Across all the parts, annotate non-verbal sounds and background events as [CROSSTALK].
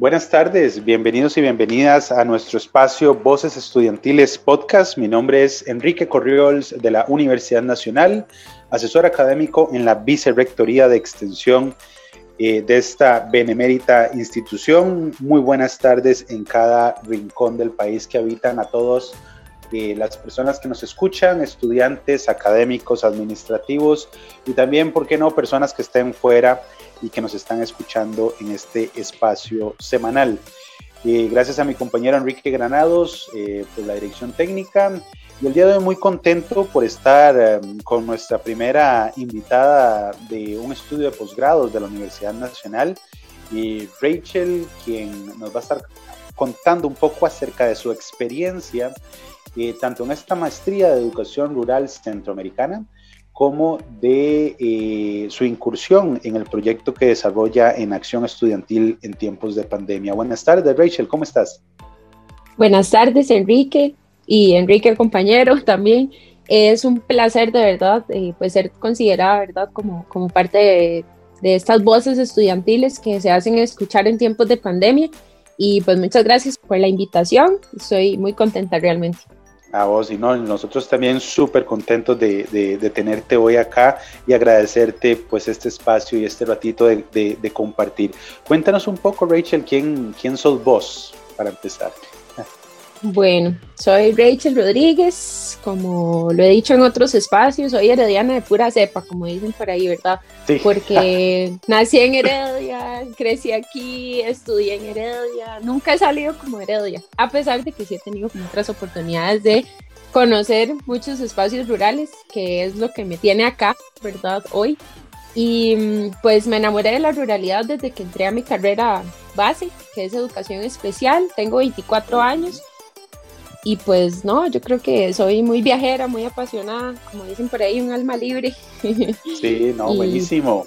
Buenas tardes, bienvenidos y bienvenidas a nuestro espacio Voces Estudiantiles Podcast. Mi nombre es Enrique Corriols de la Universidad Nacional, asesor académico en la Vicerrectoría de Extensión eh, de esta benemérita institución. Muy buenas tardes en cada rincón del país que habitan a todos eh, las personas que nos escuchan, estudiantes, académicos, administrativos y también, ¿por qué no?, personas que estén fuera y que nos están escuchando en este espacio semanal. Eh, gracias a mi compañero Enrique Granados eh, por la dirección técnica. Y el día de hoy muy contento por estar em, con nuestra primera invitada de un estudio de posgrados de la Universidad Nacional, Rachel, quien nos va a estar contando un poco acerca de su experiencia, eh, tanto en esta maestría de educación rural centroamericana, como de eh, su incursión en el proyecto que desarrolla en Acción Estudiantil en tiempos de pandemia. Buenas tardes, Rachel, ¿cómo estás? Buenas tardes, Enrique, y Enrique, compañero, [LAUGHS] también. Es un placer, de verdad, eh, pues ser considerada, ¿verdad?, como, como parte de, de estas voces estudiantiles que se hacen escuchar en tiempos de pandemia. Y pues muchas gracias por la invitación. Soy muy contenta realmente. A vos y no, nosotros también súper contentos de, de, tenerte hoy acá y agradecerte pues este espacio y este ratito de, de, compartir. Cuéntanos un poco, Rachel, ¿quién, quién sos vos para empezar? Bueno, soy Rachel Rodríguez, como lo he dicho en otros espacios, soy herediana de pura cepa, como dicen por ahí, ¿verdad? Sí. Porque [LAUGHS] nací en Heredia, crecí aquí, estudié en Heredia, nunca he salido como Heredia, a pesar de que sí he tenido otras oportunidades de conocer muchos espacios rurales, que es lo que me tiene acá, ¿verdad? Hoy. Y mm, pues me enamoré de la ruralidad desde que entré a mi carrera base, que es educación especial. Tengo 24 años y pues no, yo creo que soy muy viajera, muy apasionada, como dicen por ahí, un alma libre. [LAUGHS] Sí, no, buenísimo.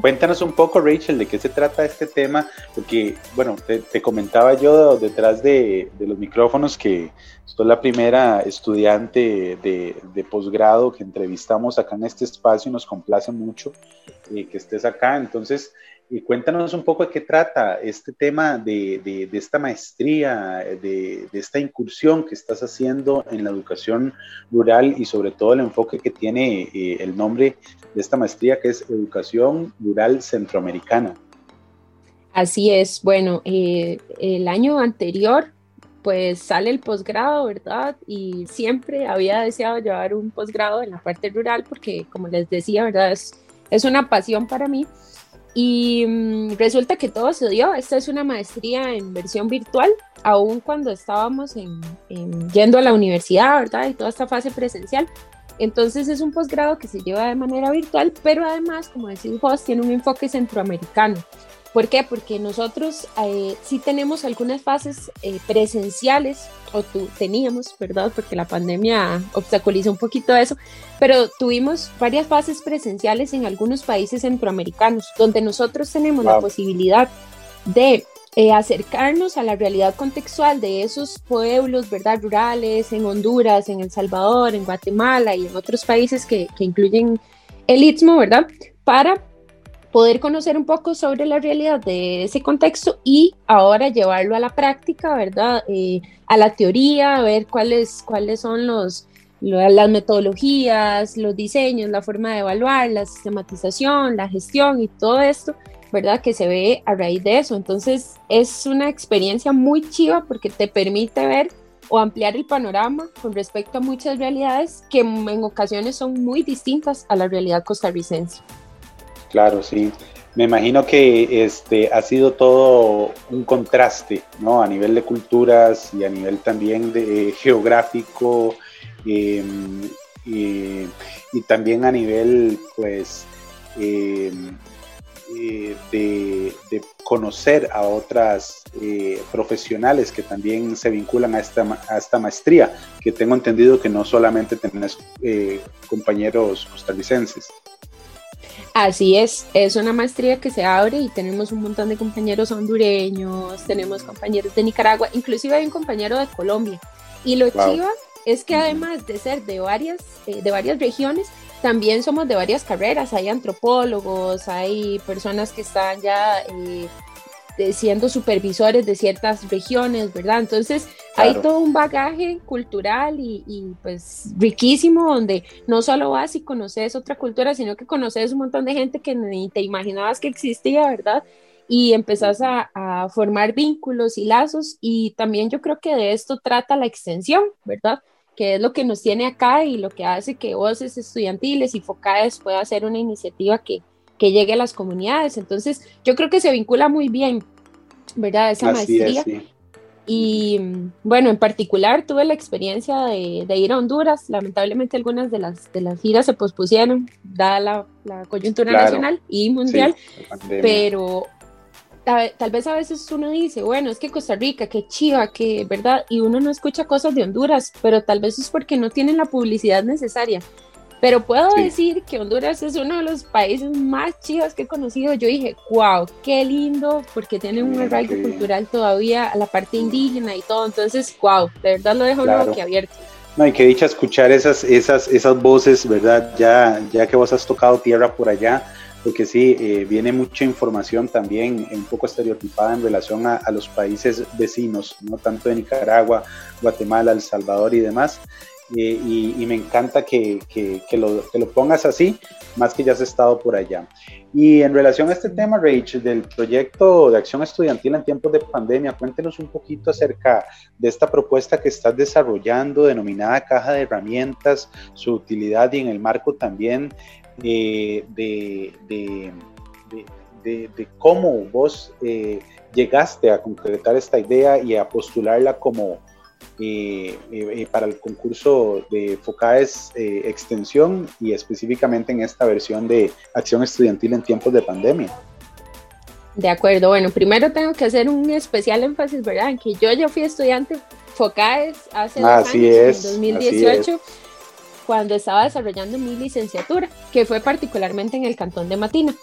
Cuéntanos un poco, Rachel, de qué se trata este tema, porque, bueno, te, comentaba yo detrás de, los micrófonos que soy la primera estudiante de, posgrado que entrevistamos acá en este espacio y nos complace mucho eh, que estés acá. Entonces, y cuéntanos un poco de qué trata este tema de, de, esta maestría, de, esta incursión que estás haciendo en la educación rural y sobre todo el enfoque que tiene eh, el nombre de esta maestría que es Educación Rural Centroamericana. Así es, bueno, eh, el año anterior pues sale el posgrado, ¿verdad? Y siempre había deseado llevar un posgrado en la parte rural porque como les decía, ¿verdad? Es una pasión para mí. Y mm, resulta que todo se dio. Esta es una maestría en versión virtual, aún cuando estábamos en, yendo a la universidad, ¿verdad? Y toda esta fase presencial. Entonces es un posgrado que se lleva de manera virtual, pero además, como decís vos, tiene un enfoque centroamericano. ¿Por qué? Porque nosotros eh, sí tenemos algunas fases eh, presenciales, o tú, teníamos, ¿verdad? Porque la pandemia obstaculizó un poquito eso, pero tuvimos varias fases presenciales en algunos países centroamericanos, donde nosotros tenemos la posibilidad de eh, acercarnos a la realidad contextual de esos pueblos, ¿verdad? Rurales, en Honduras, en El Salvador, en Guatemala y en otros países que, que incluyen el Istmo, ¿verdad? Para poder conocer un poco sobre la realidad de ese contexto y ahora llevarlo a la práctica, ¿verdad? Eh, a la teoría, ver cuáles, cuáles son los, las metodologías, los diseños, la forma de evaluar, la sistematización, la gestión y todo esto, ¿verdad? Que se ve a raíz de eso. Entonces es una experiencia muy chiva porque te permite ver o ampliar el panorama con respecto a muchas realidades que en ocasiones son muy distintas a la realidad costarricense. Claro, sí. Me imagino que este ha sido todo un contraste, ¿no? A nivel de culturas y a nivel también de geográfico em, y, también a nivel, pues, em, eh, de, conocer a otras eh, profesionales que también se vinculan a esta, a esta maestría, que tengo entendido que no solamente tenés eh, compañeros costarricenses. Así es, es una maestría que se abre y tenemos un montón de compañeros hondureños, tenemos compañeros de Nicaragua, inclusive hay un compañero de Colombia. Y lo chiva es que además de ser de varias, eh, de varias regiones, también somos de varias carreras. Hay antropólogos, hay personas que están ya eh, siendo supervisores de ciertas regiones, ¿verdad? Entonces hay todo un bagaje cultural y, y, pues riquísimo donde no solo vas y conoces otra cultura, sino que conoces un montón de gente que ni te imaginabas que existía, ¿verdad? Y empezás a, a formar vínculos y lazos y también yo creo que de esto trata la extensión, ¿verdad? que es lo que nos tiene acá y lo que hace que Voces Estudiantiles y FOCAES pueda hacer una iniciativa que, que llegue a las comunidades. Entonces, yo creo que se vincula muy bien, ¿verdad? Esa maestría. Y bueno, en particular tuve la experiencia de, de, ir a Honduras. Lamentablemente algunas de las, de las giras se pospusieron, dada la, la coyuntura nacional y mundial, pero tal, vez a veces uno dice, bueno, es que Costa Rica, qué chiva, que, ¿verdad? Y uno no escucha cosas de Honduras, pero tal vez es porque no tienen la publicidad necesaria. Pero puedo decir que Honduras es uno de los países más chivas que he conocido. Yo dije, wow, qué lindo, porque tiene un arraigo cultural todavía a la parte indígena y todo. Entonces, wow, de verdad lo dejo claro. que abierto. No, y qué dicha escuchar esas, esas, esas voces, ¿verdad? Ya, ya que vos has tocado tierra por allá, porque sí, eh, viene mucha información también un poco estereotipada en relación a, a, los países vecinos, no tanto de Nicaragua, Guatemala, El Salvador y demás. Eh, y, me encanta que, que, que, lo, que, lo, pongas así, más que ya has estado por allá. Y en relación a este tema, Rach, del proyecto de acción estudiantil en tiempos de pandemia, cuéntenos un poquito acerca de esta propuesta que estás desarrollando, denominada Caja de Herramientas, su utilidad y en el marco también eh, de, de, de, de, cómo vos eh, llegaste a concretar esta idea y a postularla como eh, eh, para el concurso de FOCAES eh, Extensión y específicamente en esta versión de Acción Estudiantil en tiempos de pandemia. De acuerdo, bueno, primero tengo que hacer un especial énfasis, ¿verdad? En que yo ya fui estudiante FOCAES hace dos años, en 2018, cuando estaba desarrollando mi licenciatura, que fue particularmente en el cantón de Matina.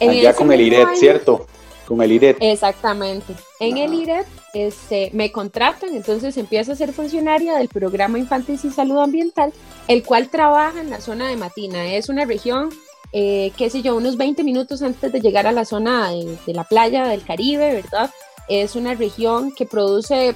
En Allá con el IRET, ¿cierto? Con el IRET. Exactamente. En el IRET este, me contratan, entonces empiezo a ser funcionaria del programa Infantes y Salud Ambiental, el cual trabaja en la zona de Matina. Es una región, eh, qué sé yo, unos 20 minutos antes de llegar a la zona de, la playa del Caribe, ¿verdad? Es una región que produce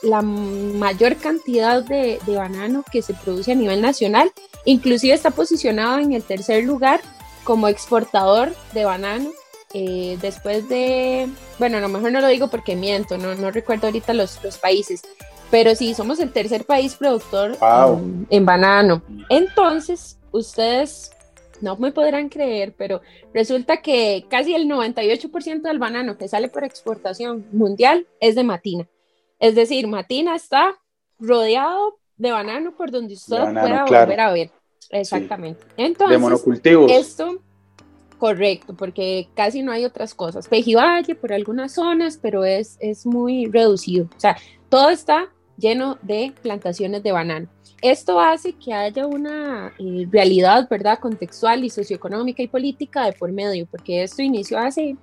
la mayor cantidad de, de banano que se produce a nivel nacional. Inclusive está posicionado en el tercer lugar como exportador de banano eh, después de, bueno, a lo mejor no lo digo porque miento, no, no recuerdo ahorita los, los países, pero sí, somos el tercer país productor en, banano. Entonces, ustedes no me podrán creer, pero resulta que casi el 98% del banano que sale por exportación mundial es de Matina. Es decir, Matina está rodeado de banano por donde usted pueda volver a ver. Exactamente. Entonces, de monocultivos. Esto Correcto, porque casi no hay otras cosas. Pejivalle por algunas zonas, pero es, es muy reducido. O sea, todo está lleno de plantaciones de banano. Esto hace que haya una eh, realidad, ¿verdad?, contextual y socioeconómica y política de por medio, porque esto inició hace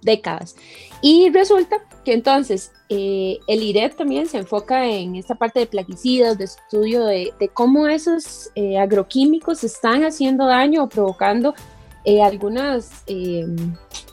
décadas. Y resulta que entonces eh, el IRED también se enfoca en esta parte de plaguicidas, de estudio de, cómo esos eh, agroquímicos están haciendo daño o provocando eh, algunas eh,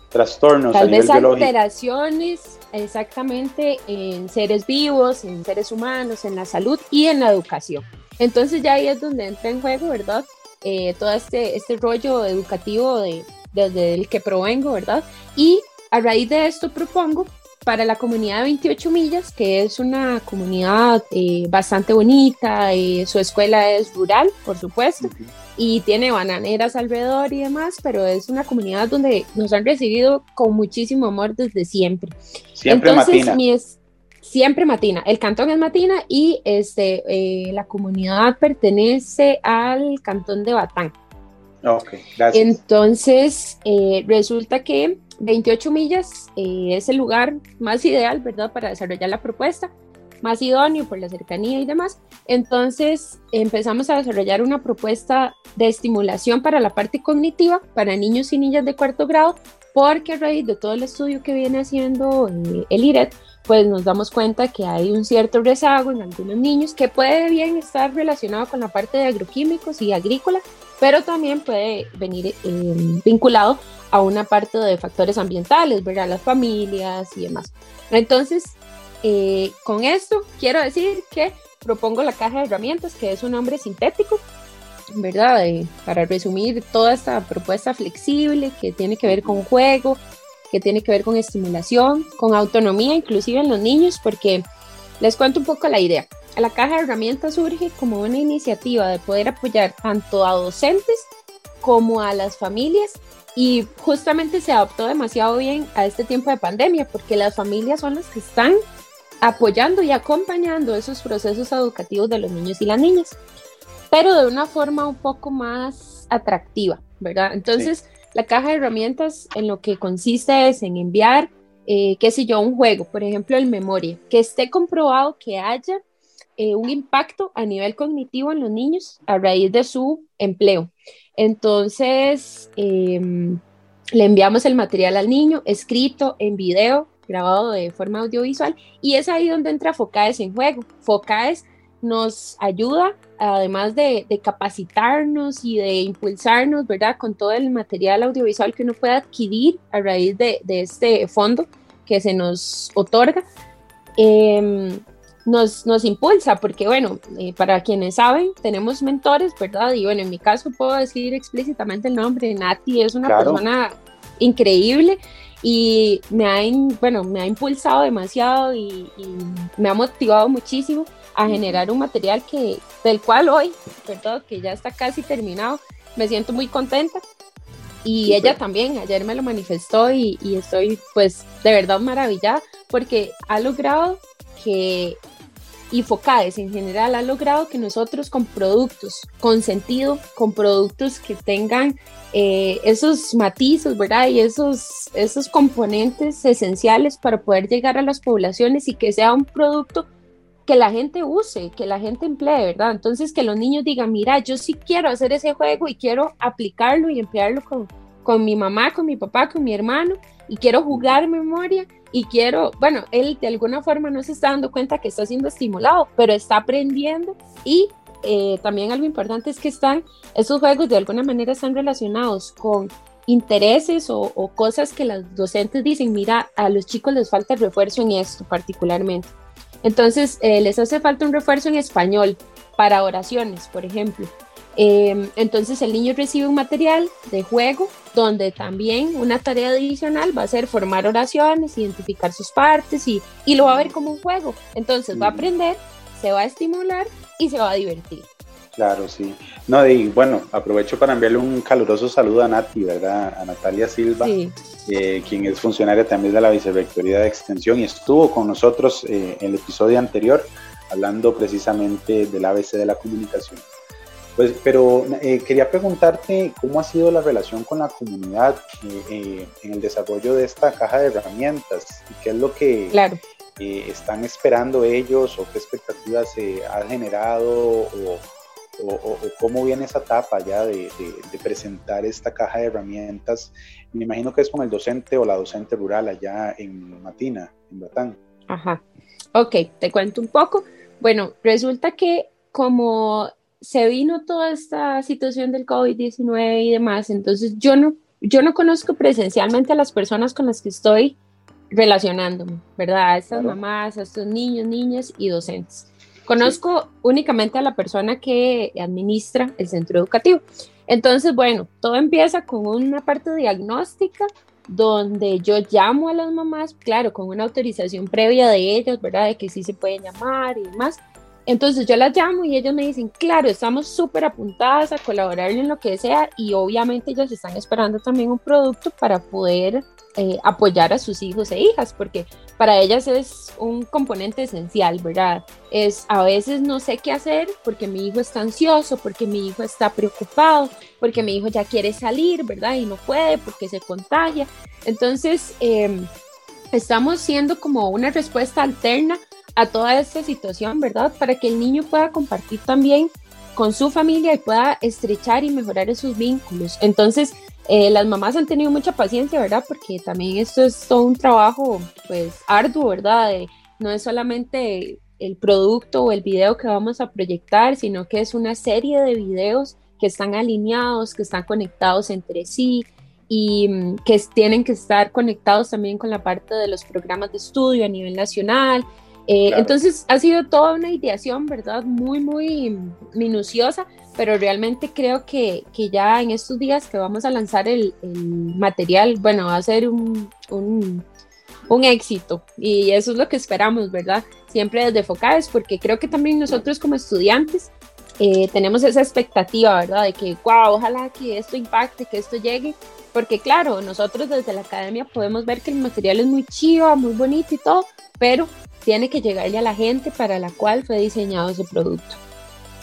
trastornos, tal vez alteraciones exactamente en seres vivos, en seres humanos, en la salud y en la educación. Entonces ya ahí es donde entra en juego, ¿verdad? Eh, todo este, este rollo educativo de, desde el que provengo, ¿verdad? Y a raíz de esto propongo para la comunidad de 28 millas, que es una comunidad bastante bonita, su escuela es rural, por supuesto, y tiene bananeras alrededor y demás, pero es una comunidad donde nos han recibido con muchísimo amor desde siempre. Siempre Matina. es, siempre Matina. El cantón es Matina y este, eh, la comunidad pertenece al cantón de Batán. Ok, gracias. Entonces, eh, resulta que 28 millas eh, es el lugar más ideal, ¿verdad?, para desarrollar la propuesta más idóneo por la cercanía y demás. Entonces empezamos a desarrollar una propuesta de estimulación para la parte cognitiva para niños y niñas de cuarto grado, porque a raíz de todo el estudio que viene haciendo eh, el IRET, pues nos damos cuenta que hay un cierto rezago en algunos niños que puede bien estar relacionado con la parte de agroquímicos y agrícola, pero también puede venir em, vinculado a una parte de factores ambientales, ¿verdad? Las familias y demás. Entonces, eh, con esto quiero decir que propongo la caja de herramientas, que es un nombre sintético, ¿verdad? para resumir toda esta propuesta flexible que tiene que ver con juego, que tiene que ver con estimulación, con autonomía, inclusive en los niños, porque les cuento un poco la idea. La caja de herramientas surge como una iniciativa de poder apoyar tanto a docentes como a las familias y justamente se adaptó demasiado bien a este tiempo de pandemia porque las familias son las que están apoyando y acompañando esos procesos educativos de los niños y las niñas, pero de una forma un poco más atractiva, ¿verdad? Entonces, la caja de herramientas en lo que consiste es en enviar, eh, qué sé yo, un juego, por ejemplo, el memoria, que esté comprobado que haya eh, un impacto a nivel cognitivo en los niños a raíz de su empleo. Entonces, em, le enviamos el material al niño, escrito en video, grabado de forma audiovisual, y es ahí donde entra FOCAES en juego. FOCAES nos ayuda, además de, capacitarnos y de impulsarnos, ¿verdad? Con todo el material audiovisual que uno puede adquirir a raíz de, este fondo que se nos otorga, em, nos, nos, impulsa, porque bueno, eh, para quienes saben, tenemos mentores, ¿verdad? Y bueno, en mi caso puedo decir explícitamente el nombre, Nati es una persona increíble y me ha, bueno, me ha impulsado demasiado y, me ha motivado muchísimo a generar un material que, del cual hoy, ¿verdad? que ya está casi terminado, me siento muy contenta. Y ella también, ayer me lo manifestó y, y estoy pues de verdad maravillada porque ha logrado que y Focades en general ha logrado que nosotros con productos con sentido, con productos que tengan eh, esos matices, ¿verdad? Y esos, esos componentes esenciales para poder llegar a las poblaciones y que sea un producto que la gente use, que la gente emplee, ¿verdad? Entonces que los niños digan, mira, yo sí quiero hacer ese juego y quiero aplicarlo y emplearlo con, con mi mamá, con mi papá, con mi hermano y quiero jugar memoria y quiero, bueno, él de alguna forma no se está dando cuenta que está siendo estimulado, pero está aprendiendo y eh, también algo importante es que están, esos juegos de alguna manera están relacionados con intereses o, cosas que los docentes dicen, mira, a los chicos les falta refuerzo en esto particularmente. Entonces, eh, les hace falta un refuerzo en español para oraciones, por ejemplo. Em, entonces el niño recibe un material de juego donde también una tarea adicional va a ser formar oraciones, identificar sus partes y, y lo va a ver como un juego. Entonces va a aprender, se va a estimular y se va a divertir. Claro, sí. No, y bueno, aprovecho para enviarle un caluroso saludo a Nati, ¿verdad? A Natalia Silva, eh, quien es funcionaria también de la Vicerrectoría de Extensión y estuvo con nosotros eh, en el episodio anterior hablando precisamente del ABC de la comunicación. Pues, pero eh, quería preguntarte cómo ha sido la relación con la comunidad eh, eh, en el desarrollo de esta caja de herramientas y qué es lo que están esperando ellos o qué expectativas se ha generado o, cómo viene esa etapa ya de, presentar esta caja de herramientas. Me imagino que es con el docente o la docente rural allá en Matina, en Batán. Ajá. Ok, te cuento un poco. Bueno, resulta que como se vino toda esta situación del COVID-19 y demás, entonces yo no, yo no conozco presencialmente a las personas con las que estoy relacionándome, ¿verdad? A estas mamás, a estos niños, niñas y docentes. Conozco únicamente a la persona que administra el centro educativo. Entonces, bueno, todo empieza con una parte diagnóstica donde yo llamo a las mamás, claro, con una autorización previa de ellas, ¿verdad? De que sí se pueden llamar y demás. Entonces yo las llamo y ellos me dicen, claro, estamos súper apuntadas a colaborar en lo que sea y obviamente ellos están esperando también un producto para poder eh, apoyar a sus hijos e hijas, porque para ellas es un componente esencial, ¿verdad? Es a veces no sé qué hacer porque mi hijo está ansioso, porque mi hijo está preocupado, porque mi hijo ya quiere salir, ¿verdad? Y no puede porque se contagia. Entonces, em, estamos siendo como una respuesta alterna a toda esta situación, ¿verdad? Para que el niño pueda compartir también con su familia y pueda estrechar y mejorar esos vínculos. Entonces, Eh, las mamás han tenido mucha paciencia, ¿verdad? Porque también esto es todo un trabajo, pues, arduo, ¿verdad? no es solamente el producto o el video que vamos a proyectar, sino que es una serie de videos que están alineados, que están conectados entre sí y mm, que tienen que estar conectados también con la parte de los programas de estudio a nivel nacional. Eh, entonces ha sido toda una ideación, ¿verdad? Muy, muy minuciosa, pero realmente creo que, que ya en estos días que vamos a lanzar el, material, bueno, va a ser un, un, un, éxito y eso es lo que esperamos, ¿verdad? Siempre desde Focales, porque creo que también nosotros como estudiantes eh, tenemos esa expectativa, ¿verdad? De que, wow, ojalá que esto impacte, que esto llegue, porque claro, nosotros desde la academia podemos ver que el material es muy chiva, muy bonito y todo, pero tiene que llegarle a la gente para la cual fue diseñado ese producto.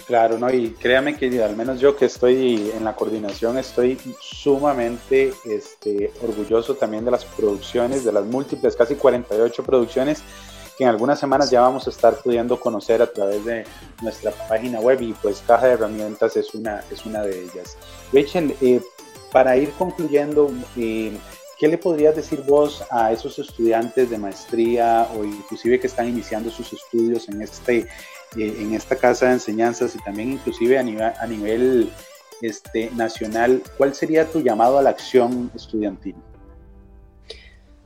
Claro, no, y créame que al menos yo que estoy en la coordinación estoy sumamente este, orgulloso también de las producciones, de las múltiples, casi 48 producciones que en algunas semanas ya vamos a estar pudiendo conocer a través de nuestra página web y pues Caja de Herramientas es una, es una de ellas. Rachel, eh, para ir concluyendo, eh, ¿qué le podrías decir vos a esos estudiantes de maestría o inclusive que están iniciando sus estudios en, este, eh, en esta casa de enseñanzas y también inclusive a nivel, este, nacional? ¿Cuál sería tu llamado a la acción estudiantil?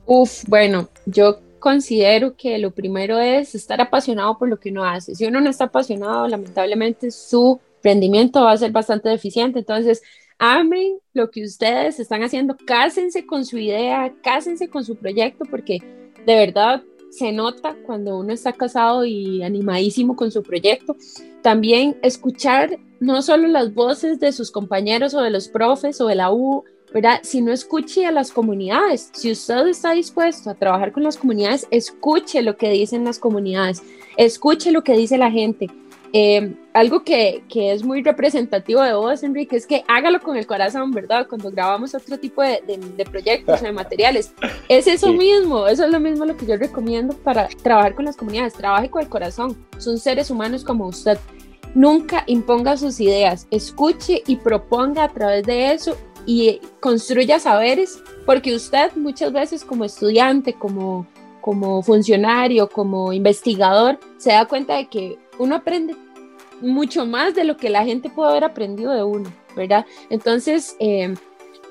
Uf, bueno, yo considero que lo primero es estar apasionado por lo que uno hace. Si uno no está apasionado, lamentablemente su rendimiento va a ser bastante deficiente. Entonces, amen lo que ustedes están haciendo, cásense con su idea, cásense con su proyecto, porque de verdad se nota cuando uno está casado y animadísimo con su proyecto. También escuchar no solo las voces de sus compañeros o de los profes o de la U, ¿verdad? Si no escuche a las comunidades, si usted está dispuesto a trabajar con las comunidades, escuche lo que dicen las comunidades, escuche lo que dice la gente. Eh, algo que, que, es muy representativo de vos, Enrique, es que hágalo con el corazón, ¿verdad? Cuando grabamos otro tipo de, de, proyectos o de materiales. [LAUGHS] Es eso mismo, eso es lo mismo lo que yo recomiendo para trabajar con las comunidades. Trabaje con el corazón, son seres humanos como usted. Nunca imponga sus ideas, escuche y proponga a través de eso y construya saberes, porque usted muchas veces como estudiante, como, como funcionario, como investigador, se da cuenta de que uno aprende mucho más de lo que la gente puede haber aprendido de uno, ¿verdad? Entonces, eh,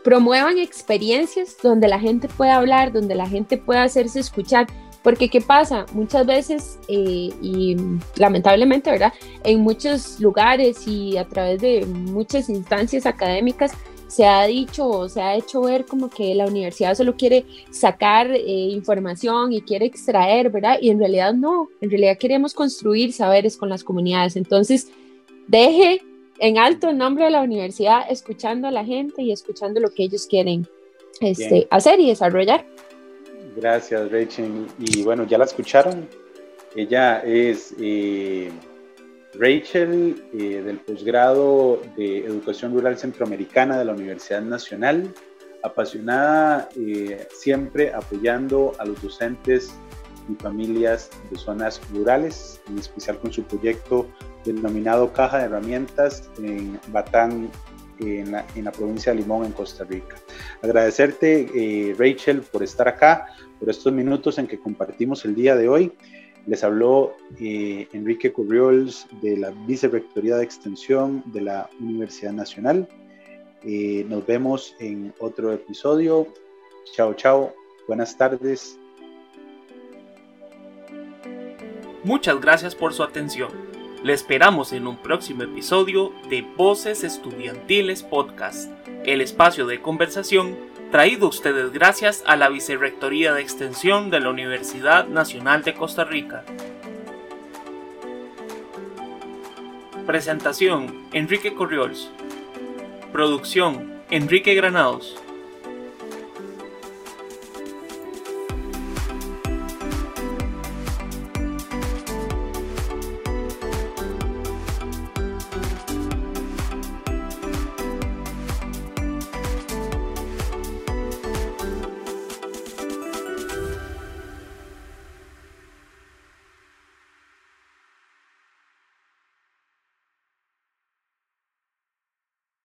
promuevan experiencias donde la gente pueda hablar, donde la gente pueda hacerse escuchar. Porque ¿qué pasa? Muchas veces, eh, y lamentablemente, ¿verdad? En muchos lugares y a través de muchas instancias académicas, se ha dicho o se ha hecho ver como que la universidad solo quiere sacar eh, información y quiere extraer, ¿verdad? Y en realidad no, en realidad queremos construir saberes con las comunidades. Entonces, deje en alto el nombre de la universidad escuchando a la gente y escuchando lo que ellos quieren este, hacer y desarrollar. Gracias, Rachel. Y bueno, ya la escucharon. Ella es... Eh, Rachel, eh, del posgrado de Educación Rural Centroamericana de la Universidad Nacional, apasionada eh, siempre apoyando a los docentes y familias de zonas rurales, en especial con su proyecto denominado Caja de Herramientas en Batán, en la, provincia de Limón, en Costa Rica. Agradecerte, eh, Rachel, por estar acá, por estos minutos en que compartimos el día de hoy. Les habló eh, Enrique Curriols de la Vicerrectoría de Extensión de la Universidad Nacional. Eh, nos vemos en otro episodio. Chao, chao. Buenas tardes. Muchas gracias por su atención. Le esperamos en un próximo episodio de Voces Estudiantiles Podcast, el espacio de conversación traído ustedes gracias a la Vicerrectoría de Extensión de la Universidad Nacional de Costa Rica. Presentación, Enrique Corriols. Producción, Enrique Granados.